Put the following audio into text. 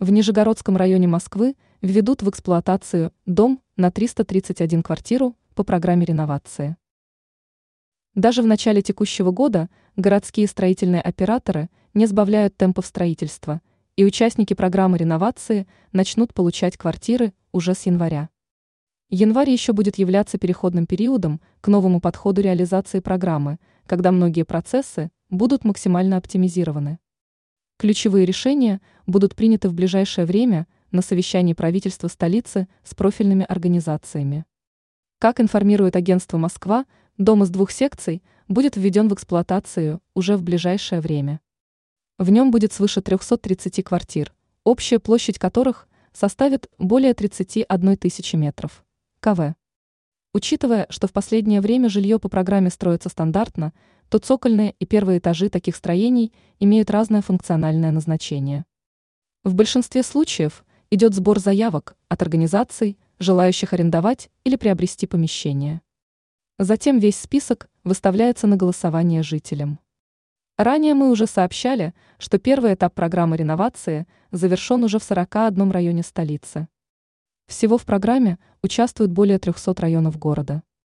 В Нижегородском районе Москвы введут в эксплуатацию дом на 331 квартиру по программе реновации. Даже в начале текущего года городские строительные операторы не сбавляют темпов строительства, и участники программы реновации начнут получать квартиры уже с января. Январь еще будет являться переходным периодом к новому подходу реализации программы, когда многие процессы будут максимально оптимизированы. Ключевые решения будут приняты в ближайшее время на совещании правительства столицы с профильными организациями. Как информирует агентство «Москва», дом из двух секций будет введен в эксплуатацию уже в ближайшее время. В нем будет свыше 330 квартир, общая площадь которых составит более 31 тысячи метров. КВ. Учитывая, что в последнее время жилье по программе строится стандартно, то цокольные и первые этажи таких строений имеют разное функциональное назначение. В большинстве случаев идет сбор заявок от организаций, желающих арендовать или приобрести помещение. Затем весь список выставляется на голосование жителям. Ранее мы уже сообщали, что первый этап программы реновации завершен уже в 41 районе столицы. Всего в программе участвуют более 300 районов города.